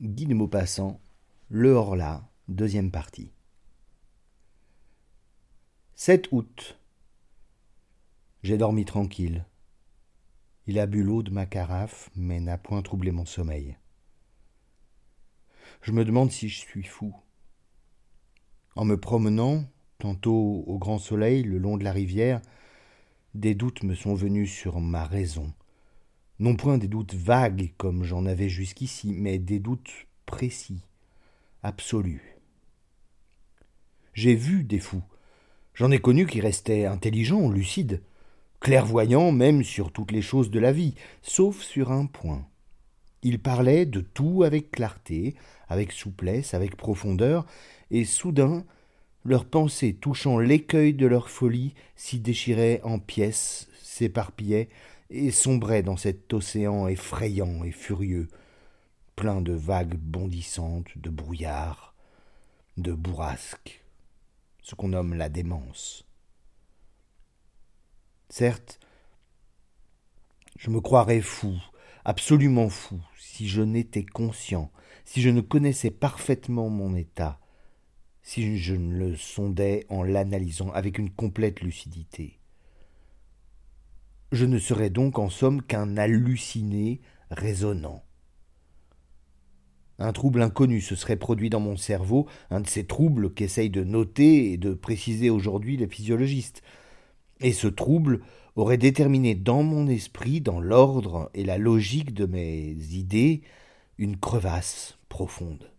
Guy de Maupassant, Le Horla, deuxième partie. 7 août. J'ai dormi tranquille. Il a bu l'eau de ma carafe, mais n'a point troublé mon sommeil. Je me demande si je suis fou. En me promenant, tantôt au grand soleil, le long de la rivière, des doutes me sont venus sur ma raison non point des doutes vagues comme j'en avais jusqu'ici, mais des doutes précis, absolus. J'ai vu des fous. J'en ai connu qui restaient intelligents, lucides, clairvoyants même sur toutes les choses de la vie, sauf sur un point. Ils parlaient de tout avec clarté, avec souplesse, avec profondeur, et soudain, leurs pensées touchant l'écueil de leur folie s'y déchiraient en pièces, s'éparpillaient, et sombrait dans cet océan effrayant et furieux, plein de vagues bondissantes, de brouillards, de bourrasques, ce qu'on nomme la démence. Certes, je me croirais fou, absolument fou, si je n'étais conscient, si je ne connaissais parfaitement mon état, si je ne le sondais en l'analysant avec une complète lucidité. Je ne serais donc en somme qu'un halluciné raisonnant. Un trouble inconnu se serait produit dans mon cerveau, un de ces troubles qu'essayent de noter et de préciser aujourd'hui les physiologistes. Et ce trouble aurait déterminé dans mon esprit, dans l'ordre et la logique de mes idées, une crevasse profonde.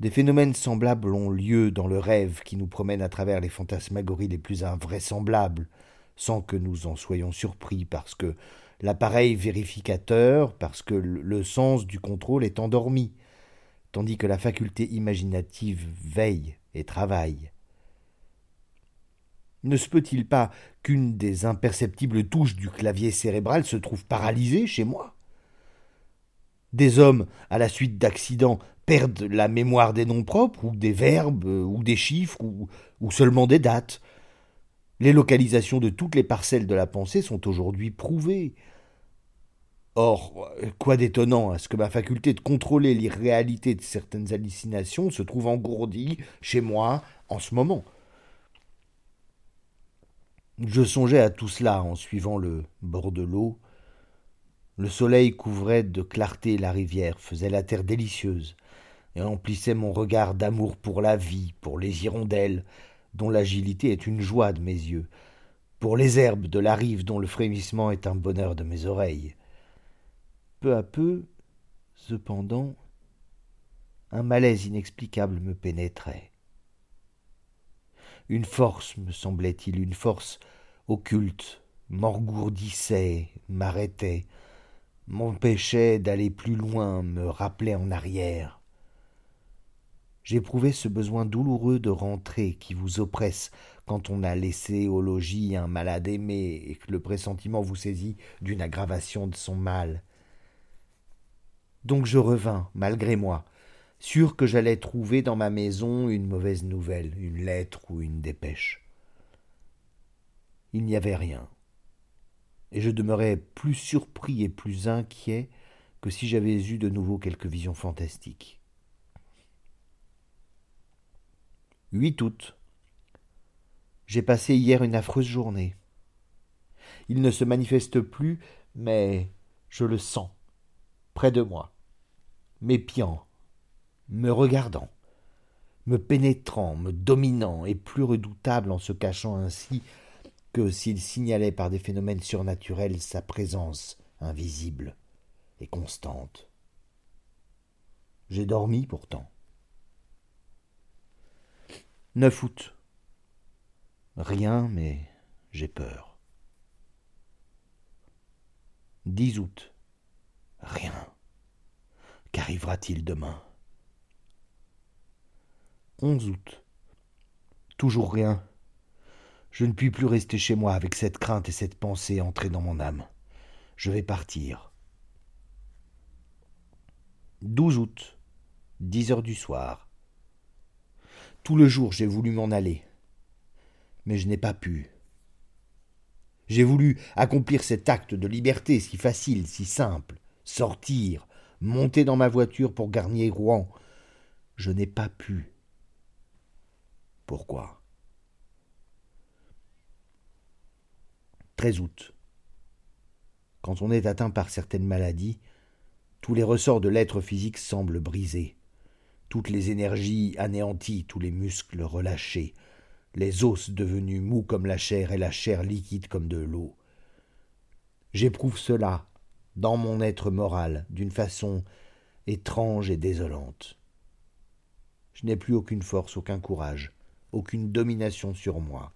Des phénomènes semblables ont lieu dans le rêve qui nous promène à travers les fantasmagories les plus invraisemblables, sans que nous en soyons surpris, parce que l'appareil vérificateur, parce que le sens du contrôle est endormi, tandis que la faculté imaginative veille et travaille. Ne se peut-il pas qu'une des imperceptibles touches du clavier cérébral se trouve paralysée chez moi? Des hommes, à la suite d'accidents, perdent la mémoire des noms propres, ou des verbes, ou des chiffres, ou seulement des dates. Les localisations de toutes les parcelles de la pensée sont aujourd'hui prouvées. Or, quoi d'étonnant à ce que ma faculté de contrôler l'irréalité de certaines hallucinations se trouve engourdie chez moi en ce moment. Je songeais à tout cela en suivant le bord de l'eau. Le soleil couvrait de clarté la rivière, faisait la terre délicieuse, et emplissait mon regard d'amour pour la vie, pour les hirondelles, dont l'agilité est une joie de mes yeux, pour les herbes de la rive dont le frémissement est un bonheur de mes oreilles. Peu à peu, cependant, un malaise inexplicable me pénétrait. Une force, me semblait-il, une force occulte, m'engourdissait, m'arrêtait, m'empêchait d'aller plus loin, me rappelait en arrière. J'éprouvais ce besoin douloureux de rentrer qui vous oppresse quand on a laissé au logis un malade aimé et que le pressentiment vous saisit d'une aggravation de son mal. Donc je revins, malgré moi, sûr que j'allais trouver dans ma maison une mauvaise nouvelle, une lettre ou une dépêche. Il n'y avait rien, et je demeurais plus surpris et plus inquiet que si j'avais eu de nouveau quelque vision fantastique. 8 août. J'ai passé hier une affreuse journée. Il ne se manifeste plus, mais je le sens, près de moi, m'épiant, me regardant, me pénétrant, me dominant, et plus redoutable en se cachant ainsi que s'il signalait par des phénomènes surnaturels sa présence invisible et constante. J'ai dormi pourtant. 9 août. Rien, mais j'ai peur. 10 août. Rien. Qu'arrivera-t-il demain? 11 août. Toujours rien. Je ne puis plus rester chez moi avec cette crainte et cette pensée entrée dans mon âme. Je vais partir. 12 août. 10 heures du soir. Tout le jour j'ai voulu m'en aller. Mais je n'ai pas pu. J'ai voulu accomplir cet acte de liberté si facile, si simple, sortir, monter dans ma voiture pour garnier Rouen. Je n'ai pas pu. Pourquoi? 13 août. Quand on est atteint par certaines maladies, tous les ressorts de l'être physique semblent brisés, toutes les énergies anéanties, tous les muscles relâchés, les os devenus mous comme la chair et la chair liquide comme de l'eau. J'éprouve cela dans mon être moral d'une façon étrange et désolante. Je n'ai plus aucune force, aucun courage, aucune domination sur moi,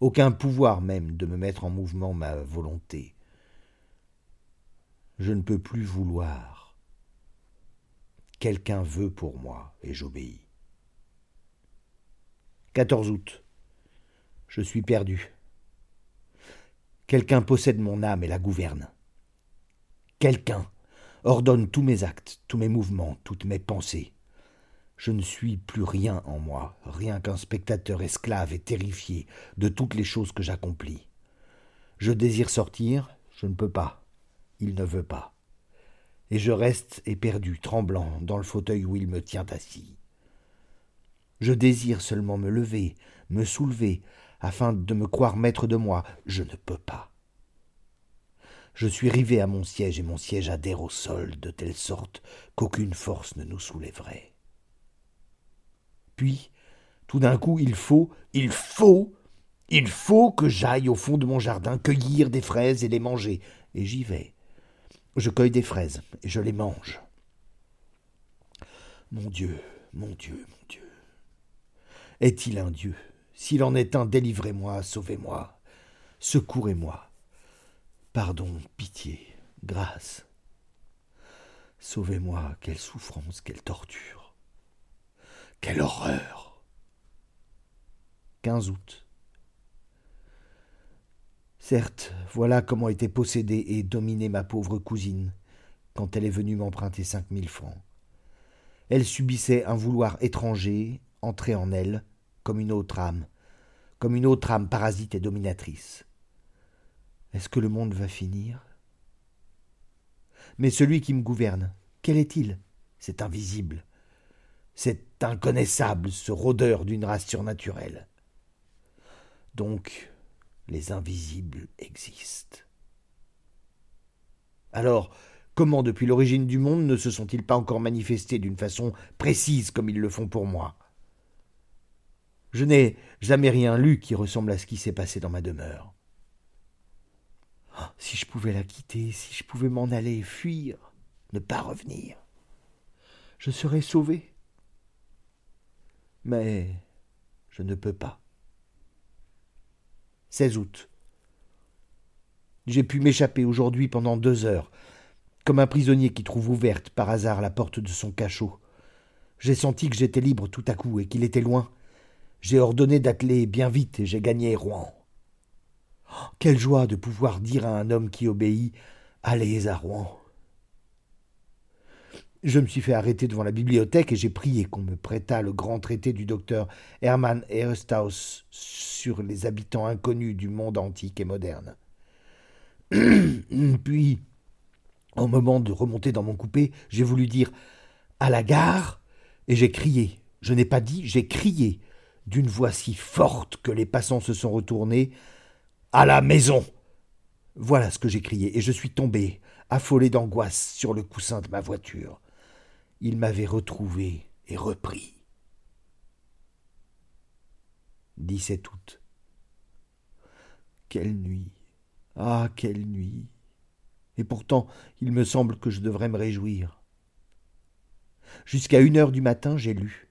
aucun pouvoir même de me mettre en mouvement ma volonté. Je ne peux plus vouloir. Quelqu'un veut pour moi et j'obéis. 14 août. Je suis perdu. Quelqu'un possède mon âme et la gouverne. Quelqu'un ordonne tous mes actes, tous mes mouvements, toutes mes pensées. Je ne suis plus rien en moi, rien qu'un spectateur esclave et terrifié de toutes les choses que j'accomplis. Je désire sortir, je ne peux pas. Il ne veut pas. Et je reste éperdu, tremblant, dans le fauteuil où il me tient assis. Je désire seulement me lever, me soulever, afin de me croire maître de moi. Je ne peux pas. Je suis rivé à mon siège et mon siège adhère au sol de telle sorte qu'aucune force ne nous soulèverait. Puis, tout d'un coup, il faut, il faut, il faut que j'aille au fond de mon jardin cueillir des fraises et les manger. Et j'y vais. Je cueille des fraises et je les mange. Mon Dieu, mon Dieu, mon Dieu. Est-il un Dieu? S'il en est un, délivrez-moi, sauvez-moi, secourez-moi. Pardon, pitié, grâce. Sauvez-moi, quelle souffrance, quelle torture. Quelle horreur 15 août. Certes, voilà comment était possédée et dominée ma pauvre cousine quand elle est venue m'emprunter cinq mille francs. Elle subissait un vouloir étranger, entrer en elle, comme une autre âme, comme une autre âme parasite et dominatrice. Est-ce que le monde va finir? Mais celui qui me gouverne, quel est-il? C'est invisible. C'est inconnaissable, ce rôdeur d'une race surnaturelle. Donc, les invisibles existent. Alors, comment depuis l'origine du monde ne se sont-ils pas encore manifestés d'une façon précise comme ils le font pour moi? Je n'ai jamais rien lu qui ressemble à ce qui s'est passé dans ma demeure. Si je pouvais la quitter, si je pouvais m'en aller, fuir, ne pas revenir, je serais sauvé mais je ne peux pas. 16 août. J'ai pu m'échapper aujourd'hui pendant deux heures, comme un prisonnier qui trouve ouverte par hasard la porte de son cachot. J'ai senti que j'étais libre tout à coup et qu'il était loin. J'ai ordonné d'atteler bien vite et j'ai gagné Rouen. Oh, quelle joie de pouvoir dire à un homme qui obéit Allez à Rouen. Je me suis fait arrêter devant la bibliothèque et j'ai prié qu'on me prêtât le grand traité du docteur Hermann Ehrstaus sur les habitants inconnus du monde antique et moderne. Puis, au moment de remonter dans mon coupé, j'ai voulu dire à la gare et j'ai crié. Je n'ai pas dit, j'ai crié d'une voix si forte que les passants se sont retournés. À la maison. Voilà ce que j'ai crié, et je suis tombé, affolé d'angoisse, sur le coussin de ma voiture il m'avait retrouvé et repris. 17 août. Quelle nuit. Ah. Quelle nuit. Et pourtant il me semble que je devrais me réjouir. Jusqu'à une heure du matin j'ai lu.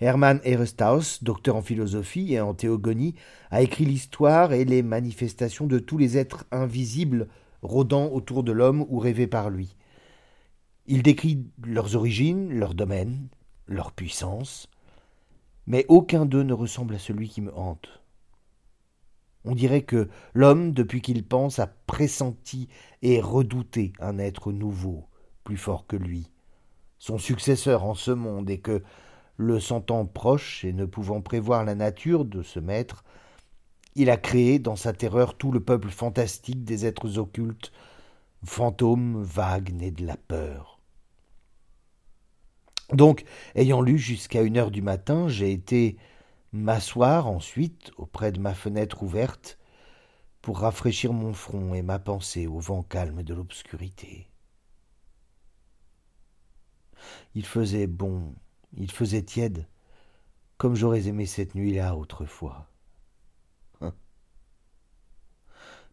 Hermann Ehrestaus, docteur en philosophie et en théogonie, a écrit l'histoire et les manifestations de tous les êtres invisibles rôdant autour de l'homme ou rêvés par lui. Il décrit leurs origines, leurs domaines, leur puissance, mais aucun d'eux ne ressemble à celui qui me hante. On dirait que l'homme, depuis qu'il pense, a pressenti et redouté un être nouveau, plus fort que lui, son successeur en ce monde, et que, le sentant proche et ne pouvant prévoir la nature de ce maître, il a créé dans sa terreur tout le peuple fantastique des êtres occultes fantôme vague né de la peur. Donc, ayant lu jusqu'à une heure du matin, j'ai été m'asseoir ensuite auprès de ma fenêtre ouverte pour rafraîchir mon front et ma pensée au vent calme de l'obscurité. Il faisait bon, il faisait tiède, comme j'aurais aimé cette nuit-là autrefois.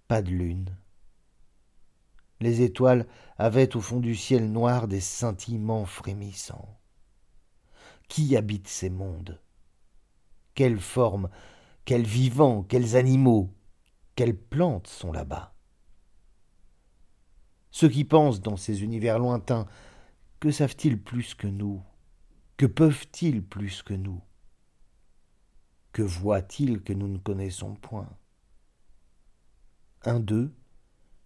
Pas de lune. Les étoiles avaient au fond du ciel noir des scintillements frémissants. Qui habite ces mondes? Quelles formes, quels vivants, quels animaux, quelles plantes sont là-bas? Ceux qui pensent dans ces univers lointains, que savent-ils plus que nous? Que peuvent-ils plus que nous? Que voient-ils que nous ne connaissons point? Un d'eux,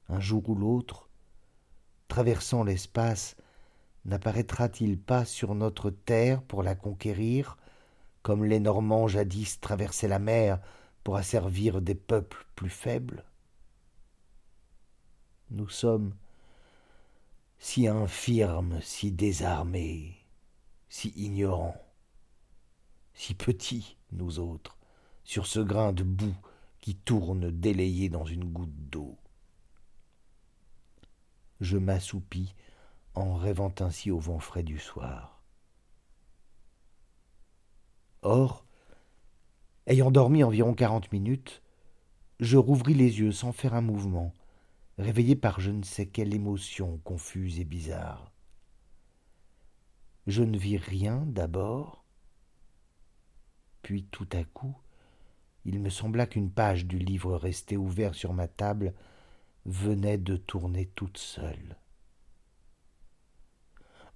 un jour ou l'autre, traversant l'espace, n'apparaîtra-t-il pas sur notre terre pour la conquérir, comme les Normands jadis traversaient la mer pour asservir des peuples plus faibles? Nous sommes si infirmes, si désarmés, si ignorants, si petits, nous autres, sur ce grain de boue qui tourne délayé dans une goutte d'eau. Je m'assoupis en rêvant ainsi au vent frais du soir. Or, ayant dormi environ quarante minutes, je rouvris les yeux sans faire un mouvement, réveillé par je ne sais quelle émotion confuse et bizarre. Je ne vis rien d'abord, puis tout à coup, il me sembla qu'une page du livre resté ouvert sur ma table venait de tourner toute seule.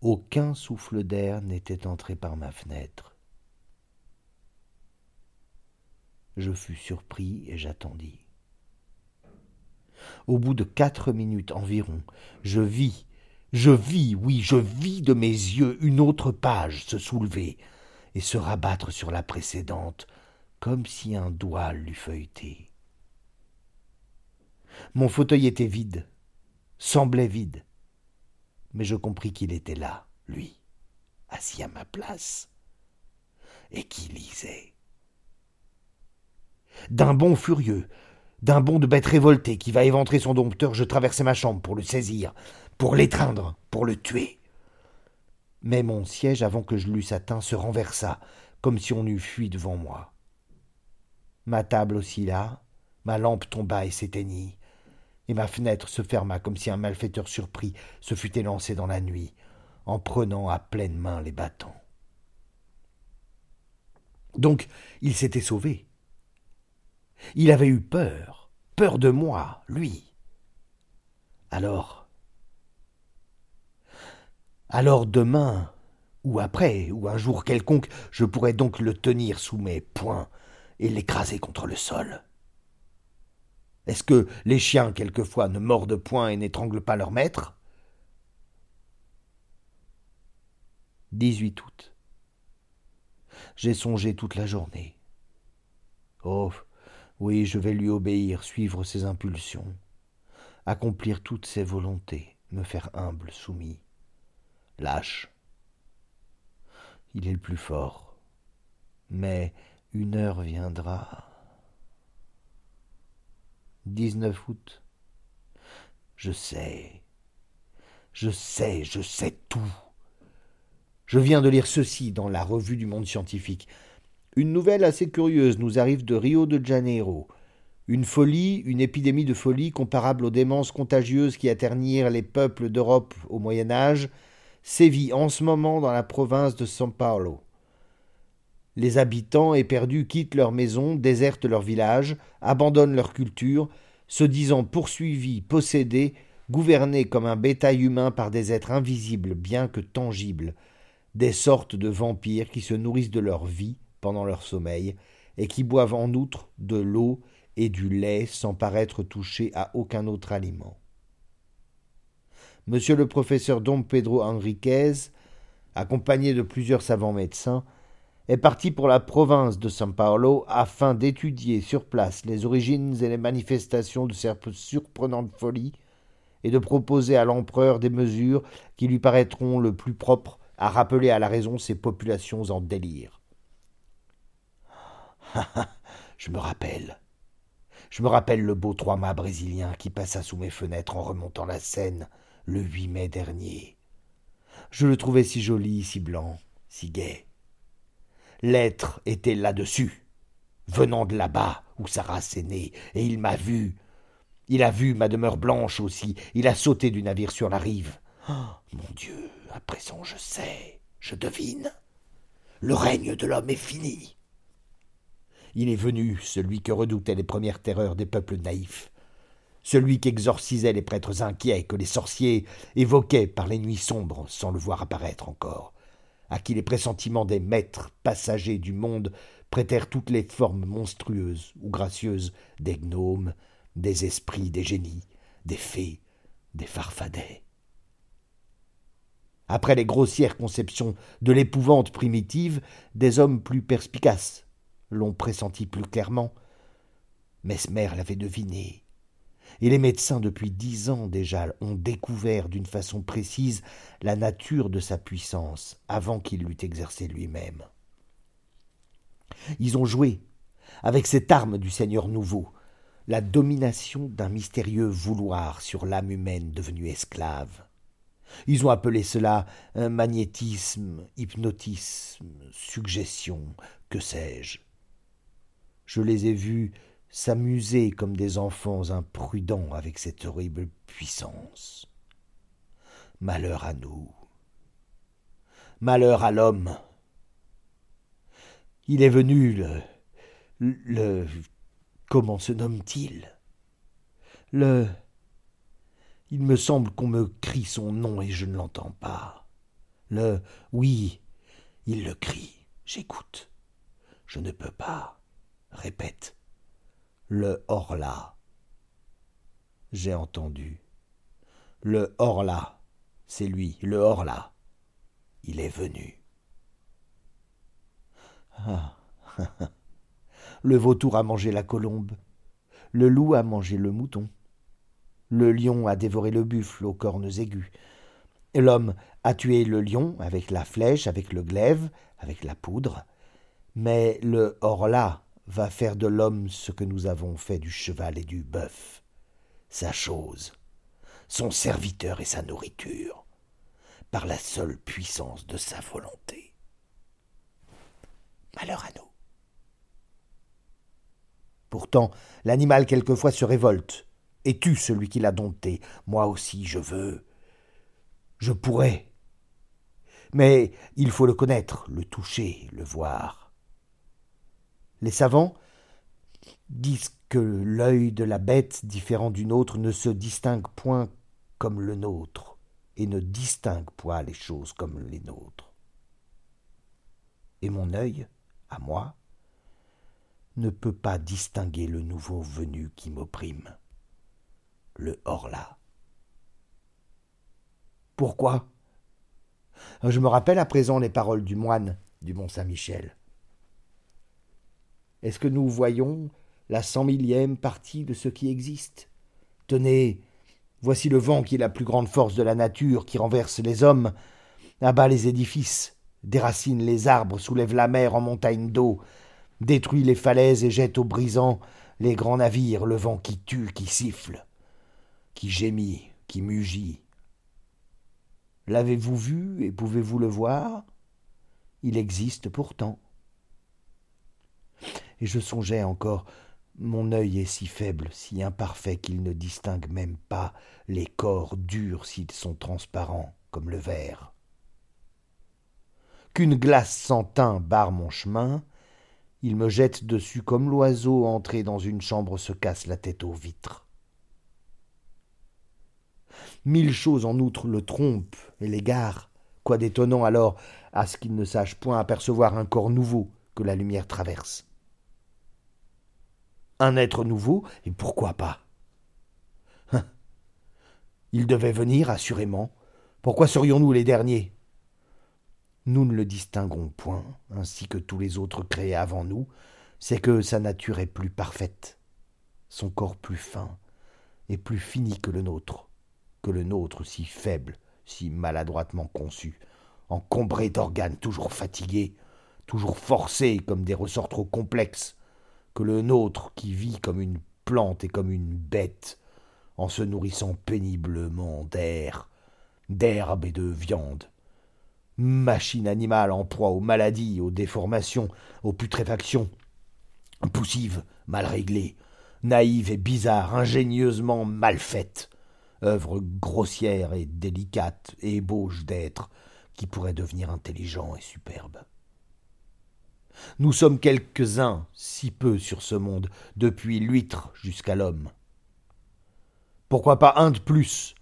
Aucun souffle d'air n'était entré par ma fenêtre. Je fus surpris et j'attendis. Au bout de quatre minutes environ, je vis, je vis, oui, je vis de mes yeux une autre page se soulever et se rabattre sur la précédente, comme si un doigt l'eût feuilleté. Mon fauteuil était vide, semblait vide mais je compris qu'il était là, lui, assis à ma place, et qui lisait. D'un bond furieux, d'un bond de bête révoltée qui va éventrer son dompteur, je traversai ma chambre pour le saisir, pour l'étreindre, pour le tuer. Mais mon siège, avant que je l'eusse atteint, se renversa, comme si on eût fui devant moi. Ma table oscilla, ma lampe tomba et s'éteignit et ma fenêtre se ferma comme si un malfaiteur surpris se fût élancé dans la nuit, en prenant à pleine main les bâtons. Donc il s'était sauvé. Il avait eu peur, peur de moi, lui. Alors. Alors demain, ou après, ou un jour quelconque, je pourrais donc le tenir sous mes poings et l'écraser contre le sol. Est-ce que les chiens, quelquefois, ne mordent point et n'étranglent pas leur maître? 18 août. J'ai songé toute la journée. Oh, oui, je vais lui obéir, suivre ses impulsions, accomplir toutes ses volontés, me faire humble, soumis, lâche. Il est le plus fort. Mais une heure viendra. 19 août. Je sais, je sais, je sais tout. Je viens de lire ceci dans la revue du monde scientifique. Une nouvelle assez curieuse nous arrive de Rio de Janeiro. Une folie, une épidémie de folie comparable aux démences contagieuses qui atternirent les peuples d'Europe au Moyen Âge, sévit en ce moment dans la province de São Paulo. Les habitants éperdus quittent leurs maisons, désertent leurs villages, abandonnent leur culture, se disant poursuivis, possédés, gouvernés comme un bétail humain par des êtres invisibles bien que tangibles, des sortes de vampires qui se nourrissent de leur vie pendant leur sommeil, et qui boivent en outre de l'eau et du lait sans paraître touchés à aucun autre aliment. Monsieur le professeur Dom Pedro Henriquez, accompagné de plusieurs savants médecins, est parti pour la province de São Paulo afin d'étudier sur place les origines et les manifestations de cette surprenante folie et de proposer à l'empereur des mesures qui lui paraîtront le plus propres à rappeler à la raison ces populations en délire. Je me rappelle. Je me rappelle le beau trois-mâts brésilien qui passa sous mes fenêtres en remontant la Seine le 8 mai dernier. Je le trouvais si joli, si blanc, si gai. L'être était là-dessus, venant de là-bas où sa race est née, et il m'a vu. Il a vu ma demeure blanche aussi, il a sauté du navire sur la rive. Oh, mon Dieu, à présent je sais, je devine. Le règne de l'homme est fini. Il est venu, celui que redoutaient les premières terreurs des peuples naïfs, celui qu'exorcisait les prêtres inquiets que les sorciers évoquaient par les nuits sombres sans le voir apparaître encore, à qui les pressentiments des maîtres passagers du monde prêtèrent toutes les formes monstrueuses ou gracieuses des gnomes, des esprits, des génies, des fées, des farfadets. Après les grossières conceptions de l'épouvante primitive, des hommes plus perspicaces l'ont pressenti plus clairement. Mesmer l'avait deviné. Et les médecins, depuis dix ans déjà, ont découvert d'une façon précise la nature de sa puissance avant qu'il l'eût exercée lui-même. Ils ont joué avec cette arme du Seigneur nouveau, la domination d'un mystérieux vouloir sur l'âme humaine devenue esclave. Ils ont appelé cela magnétisme, hypnotisme, suggestion, que sais-je. Je les ai vus s'amuser comme des enfants imprudents avec cette horrible puissance. Malheur à nous. Malheur à l'homme. Il est venu le. le. comment se nomme-t-il? Le. Il me semble qu'on me crie son nom et je ne l'entends pas. Le. oui, il le crie. J'écoute. Je ne peux pas répète le Horla. J'ai entendu. Le Horla, c'est lui, le Horla. Il est venu. Ah. le vautour a mangé la colombe, le loup a mangé le mouton, le lion a dévoré le buffle aux cornes aiguës, l'homme a tué le lion avec la flèche, avec le glaive, avec la poudre, mais le Horla va faire de l'homme ce que nous avons fait du cheval et du bœuf, sa chose, son serviteur et sa nourriture, par la seule puissance de sa volonté. Malheur à nous. Pourtant, l'animal quelquefois se révolte et tue celui qui l'a dompté. Moi aussi, je veux. Je pourrais. Mais il faut le connaître, le toucher, le voir. Les savants disent que l'œil de la bête différent d'une autre ne se distingue point comme le nôtre, et ne distingue point les choses comme les nôtres. Et mon œil, à moi, ne peut pas distinguer le nouveau venu qui m'opprime, le Horla. Pourquoi? Je me rappelle à présent les paroles du moine du Mont Saint-Michel. Est-ce que nous voyons la cent millième partie de ce qui existe? Tenez, voici le vent qui est la plus grande force de la nature, qui renverse les hommes, abat les édifices, déracine les arbres, soulève la mer en montagne d'eau, détruit les falaises et jette au brisant les grands navires, le vent qui tue, qui siffle, qui gémit, qui mugit. L'avez-vous vu et pouvez-vous le voir? Il existe pourtant et je songeais encore mon œil est si faible, si imparfait qu'il ne distingue même pas les corps durs s'ils sont transparents comme le verre. Qu'une glace sans teint barre mon chemin, il me jette dessus comme l'oiseau entré dans une chambre se casse la tête aux vitres. Mille choses en outre le trompent et l'égarent, quoi d'étonnant alors à ce qu'il ne sache point apercevoir un corps nouveau que la lumière traverse un être nouveau, et pourquoi pas? Hein? Il devait venir, assurément. Pourquoi serions-nous les derniers? Nous ne le distinguons point, ainsi que tous les autres créés avant nous, c'est que sa nature est plus parfaite, son corps plus fin et plus fini que le nôtre. que le nôtre si faible, si maladroitement conçu, encombré d'organes toujours fatigués, toujours forcés comme des ressorts trop complexes, le nôtre qui vit comme une plante et comme une bête, en se nourrissant péniblement d'air, d'herbe et de viande. Machine animale en proie aux maladies, aux déformations, aux putréfactions, poussive, mal réglée, naïve et bizarre, ingénieusement mal faite, œuvre grossière et délicate ébauche d'être qui pourrait devenir intelligent et superbe. Nous sommes quelques-uns, si peu sur ce monde, depuis l'huître jusqu'à l'homme. Pourquoi pas un de plus,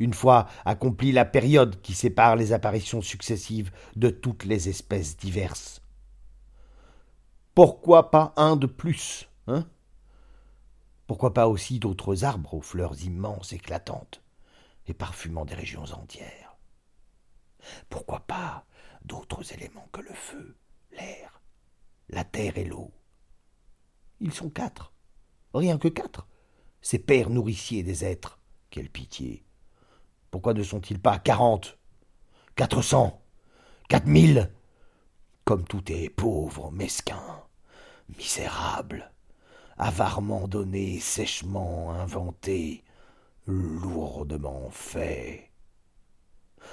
une fois accomplie la période qui sépare les apparitions successives de toutes les espèces diverses. Pourquoi pas un de plus, hein? Pourquoi pas aussi d'autres arbres aux fleurs immenses, éclatantes, et parfumant des régions entières? Pourquoi pas d'autres éléments que le feu, l'air, la terre et l'eau. Ils sont quatre, rien que quatre, ces pères nourriciers des êtres. Quelle pitié. Pourquoi ne sont-ils pas quarante, quatre cents, quatre mille? Comme tout est pauvre, mesquin, misérable, avarement donné, sèchement inventé, lourdement fait.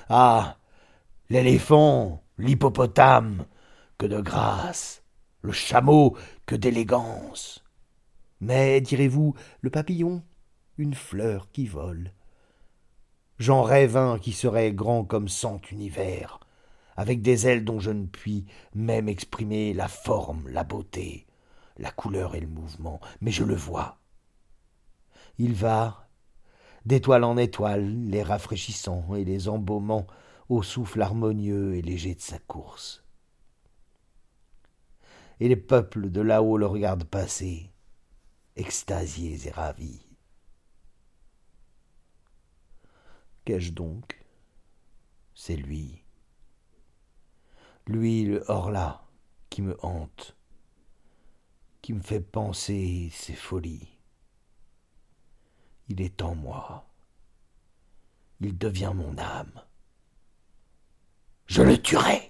Ah. L'éléphant, l'hippopotame, que de grâce, le chameau, que d'élégance. Mais, direz-vous, le papillon, une fleur qui vole. J'en rêve un qui serait grand comme cent univers, avec des ailes dont je ne puis même exprimer la forme, la beauté, la couleur et le mouvement, mais je le vois. Il va, d'étoile en étoile, les rafraîchissant et les embaumant au souffle harmonieux et léger de sa course et les peuples de là-haut le regardent passer, extasiés et ravis. Qu'ai-je donc? C'est lui. Lui, le hors-là, qui me hante, qui me fait penser ses folies. Il est en moi. Il devient mon âme. Je le tuerai.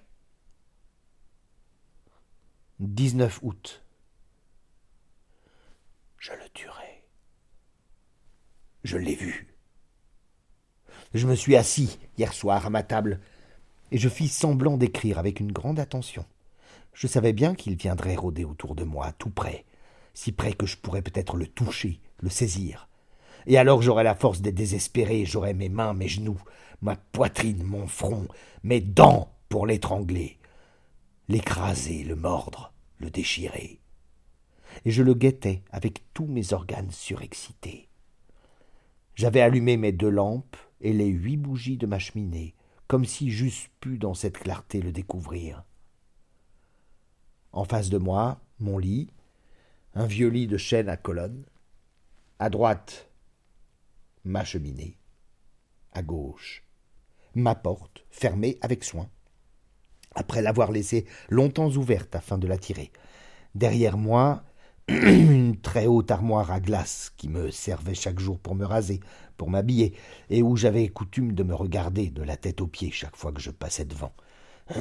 19 août. Je le tuerai. Je l'ai vu. Je me suis assis hier soir à ma table, et je fis semblant d'écrire avec une grande attention. Je savais bien qu'il viendrait rôder autour de moi, tout près, si près que je pourrais peut-être le toucher, le saisir. Et alors j'aurais la force d'être désespéré, j'aurais mes mains, mes genoux, ma poitrine, mon front, mes dents pour l'étrangler l'écraser, le mordre, le déchirer. Et je le guettais avec tous mes organes surexcités. J'avais allumé mes deux lampes et les huit bougies de ma cheminée, comme si j'eusse pu dans cette clarté le découvrir. En face de moi, mon lit, un vieux lit de chêne à colonnes. À droite, ma cheminée. À gauche, ma porte, fermée avec soin après l'avoir laissée longtemps ouverte afin de la tirer. Derrière moi, une très haute armoire à glace qui me servait chaque jour pour me raser, pour m'habiller, et où j'avais coutume de me regarder de la tête aux pieds chaque fois que je passais devant.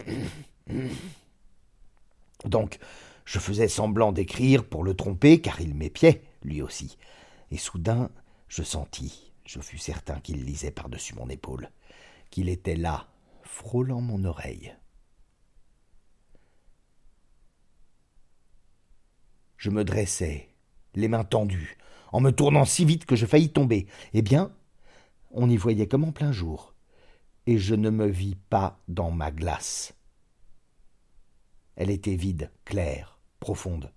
Donc, je faisais semblant d'écrire pour le tromper, car il m'épiait, lui aussi. Et soudain, je sentis, je fus certain qu'il lisait par-dessus mon épaule, qu'il était là, frôlant mon oreille. Je me dressai, les mains tendues, en me tournant si vite que je faillis tomber. Eh bien, on y voyait comme en plein jour, et je ne me vis pas dans ma glace. Elle était vide, claire, profonde,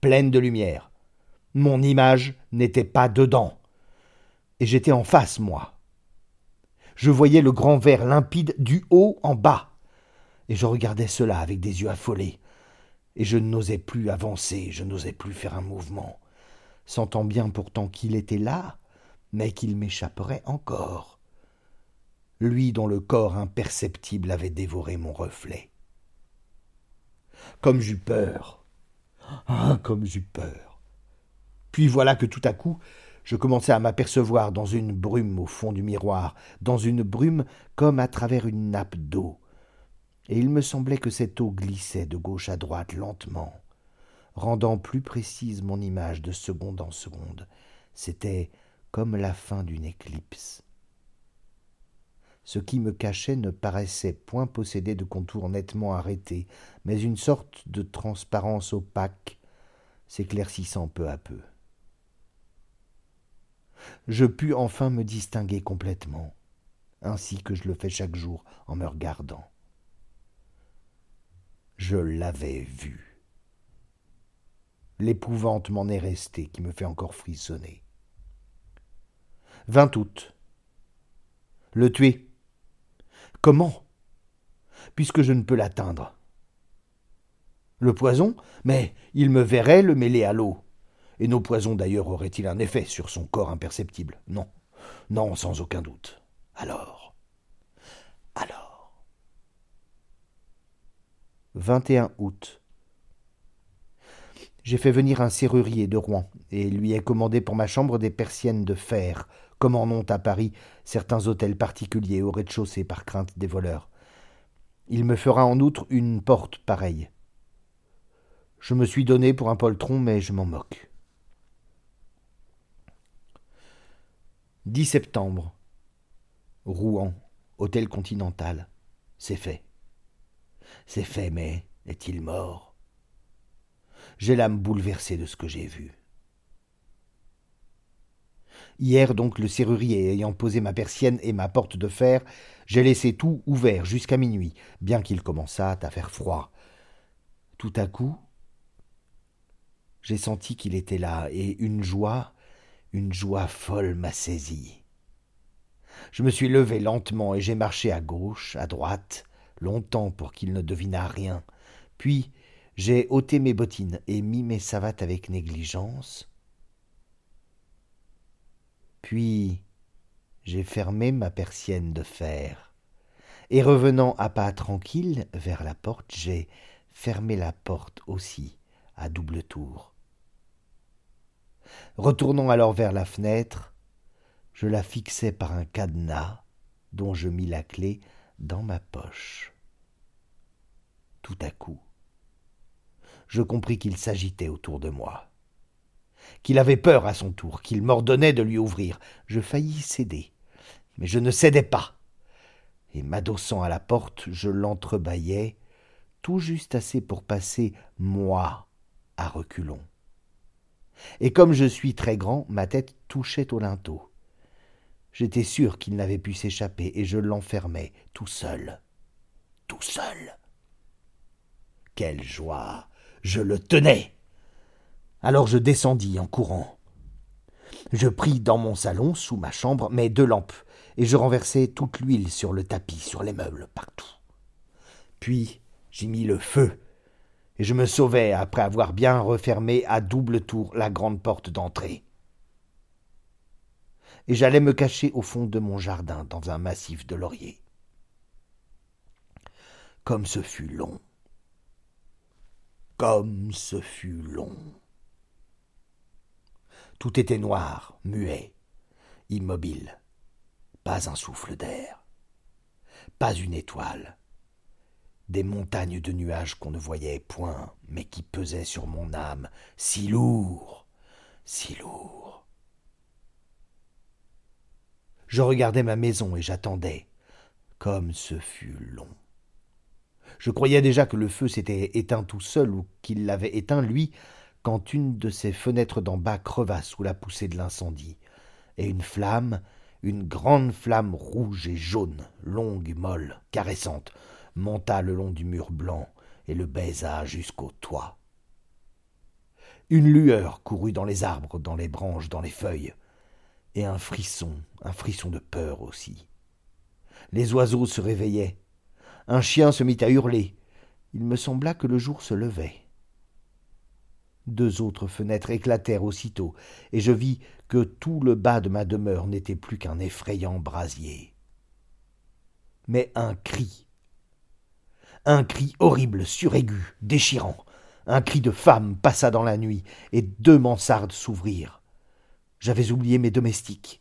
pleine de lumière. Mon image n'était pas dedans, et j'étais en face, moi. Je voyais le grand verre limpide du haut en bas, et je regardais cela avec des yeux affolés, et je n'osais plus avancer, je n'osais plus faire un mouvement, sentant bien pourtant qu'il était là, mais qu'il m'échapperait encore. Lui dont le corps imperceptible avait dévoré mon reflet. Comme j'eus peur. Ah, comme j'eus peur. Puis voilà que tout à coup, Je commençais à m'apercevoir dans une brume au fond du miroir, dans une brume comme à travers une nappe d'eau. Et il me semblait que cette eau glissait de gauche à droite lentement, rendant plus précise mon image de seconde en seconde. C'était comme la fin d'une éclipse. Ce qui me cachait ne paraissait point posséder de contours nettement arrêtés, mais une sorte de transparence opaque, s'éclaircissant peu à peu je pus enfin me distinguer complètement, ainsi que je le fais chaque jour en me regardant. Je l'avais vu. L'épouvante m'en est restée, qui me fait encore frissonner. 20 août. Le tuer. Comment? Puisque je ne peux l'atteindre. Le poison? Mais il me verrait le mêler à l'eau. Et nos poisons d'ailleurs auraient-ils un effet sur son corps imperceptible? Non. Non, sans aucun doute. Alors? 21 août. J'ai fait venir un serrurier de Rouen et lui ai commandé pour ma chambre des persiennes de fer, comme en ont à Paris certains hôtels particuliers au rez-de-chaussée par crainte des voleurs. Il me fera en outre une porte pareille. Je me suis donné pour un poltron, mais je m'en moque. 10 septembre. Rouen, hôtel continental. C'est fait. C'est fait, mais est-il mort? J'ai l'âme bouleversée de ce que j'ai vu. Hier donc le serrurier ayant posé ma persienne et ma porte de fer, j'ai laissé tout ouvert jusqu'à minuit, bien qu'il commençât à faire froid. Tout à coup, j'ai senti qu'il était là, et une joie une joie folle m'a saisi. Je me suis levé lentement et j'ai marché à gauche, à droite, longtemps pour qu'il ne devinât rien. Puis j'ai ôté mes bottines et mis mes savates avec négligence. Puis j'ai fermé ma persienne de fer. Et revenant à pas tranquille vers la porte, j'ai fermé la porte aussi à double tour. Retournant alors vers la fenêtre, je la fixai par un cadenas dont je mis la clé dans ma poche. Tout à coup, je compris qu'il s'agitait autour de moi, qu'il avait peur à son tour, qu'il m'ordonnait de lui ouvrir. Je faillis céder, mais je ne cédais pas, et m'adossant à la porte, je l'entrebâillais, tout juste assez pour passer, moi, à reculons et comme je suis très grand, ma tête touchait au linteau. J'étais sûr qu'il n'avait pu s'échapper, et je l'enfermais, tout seul. Tout seul. Quelle joie. Je le tenais. Alors je descendis en courant. Je pris dans mon salon, sous ma chambre, mes deux lampes, et je renversai toute l'huile sur le tapis, sur les meubles, partout. Puis j'y mis le feu et je me sauvai après avoir bien refermé à double tour la grande porte d'entrée. Et j'allais me cacher au fond de mon jardin dans un massif de lauriers. Comme ce fut long. Comme ce fut long. Tout était noir, muet, immobile. Pas un souffle d'air. Pas une étoile des montagnes de nuages qu'on ne voyait point, mais qui pesaient sur mon âme, si lourds, si lourds. Je regardais ma maison et j'attendais, comme ce fut long. Je croyais déjà que le feu s'était éteint tout seul ou qu'il l'avait éteint, lui, quand une de ses fenêtres d'en bas creva sous la poussée de l'incendie, et une flamme, une grande flamme rouge et jaune, longue, molle, caressante, monta le long du mur blanc et le baisa jusqu'au toit. Une lueur courut dans les arbres, dans les branches, dans les feuilles, et un frisson, un frisson de peur aussi. Les oiseaux se réveillaient. Un chien se mit à hurler. Il me sembla que le jour se levait. Deux autres fenêtres éclatèrent aussitôt, et je vis que tout le bas de ma demeure n'était plus qu'un effrayant brasier. Mais un cri un cri horrible, suraigu, déchirant. Un cri de femme passa dans la nuit, et deux mansardes s'ouvrirent. J'avais oublié mes domestiques.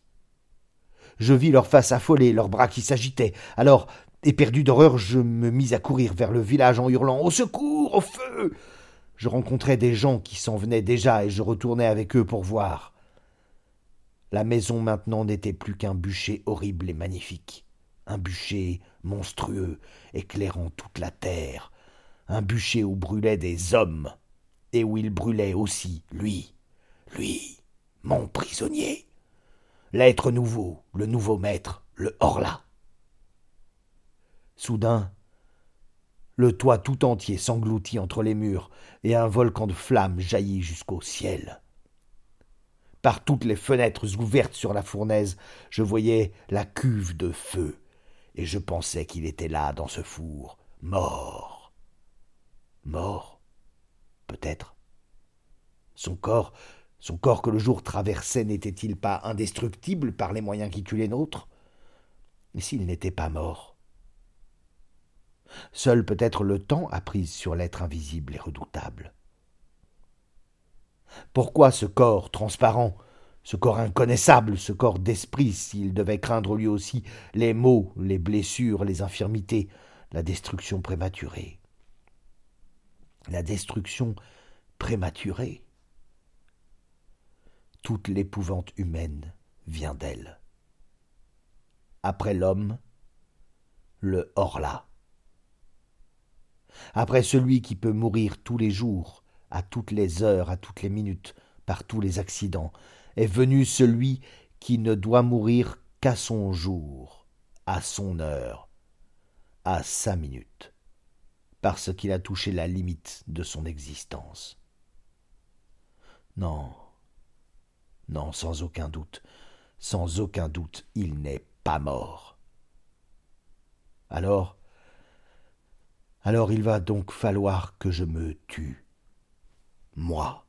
Je vis leur face affolée, leurs bras qui s'agitaient. Alors, éperdu d'horreur, je me mis à courir vers le village en hurlant Au secours, au feu Je rencontrais des gens qui s'en venaient déjà et je retournais avec eux pour voir. La maison maintenant n'était plus qu'un bûcher horrible et magnifique, un bûcher monstrueux, éclairant toute la terre, un bûcher où brûlaient des hommes, et où il brûlait aussi, lui, lui, mon prisonnier l'être nouveau, le nouveau maître, le Horla. Soudain, le toit tout entier s'engloutit entre les murs, et un volcan de flammes jaillit jusqu'au ciel. Par toutes les fenêtres ouvertes sur la fournaise, je voyais la cuve de feu, et je pensais qu'il était là, dans ce four, mort. Mort Peut-être. Son corps son corps que le jour traversait n'était-il pas indestructible par les moyens qui tuent les nôtres? Mais s'il n'était pas mort? Seul peut-être le temps a prise sur l'être invisible et redoutable. Pourquoi ce corps transparent, ce corps inconnaissable, ce corps d'esprit, s'il devait craindre lui aussi les maux, les blessures, les infirmités, la destruction prématurée? La destruction prématurée? Toute l'épouvante humaine vient d'elle. Après l'homme, le Horla. Après celui qui peut mourir tous les jours, à toutes les heures, à toutes les minutes, par tous les accidents, est venu celui qui ne doit mourir qu'à son jour, à son heure, à sa minute, parce qu'il a touché la limite de son existence. Non, non, sans aucun doute, sans aucun doute, il n'est pas mort. Alors, alors il va donc falloir que je me tue, moi.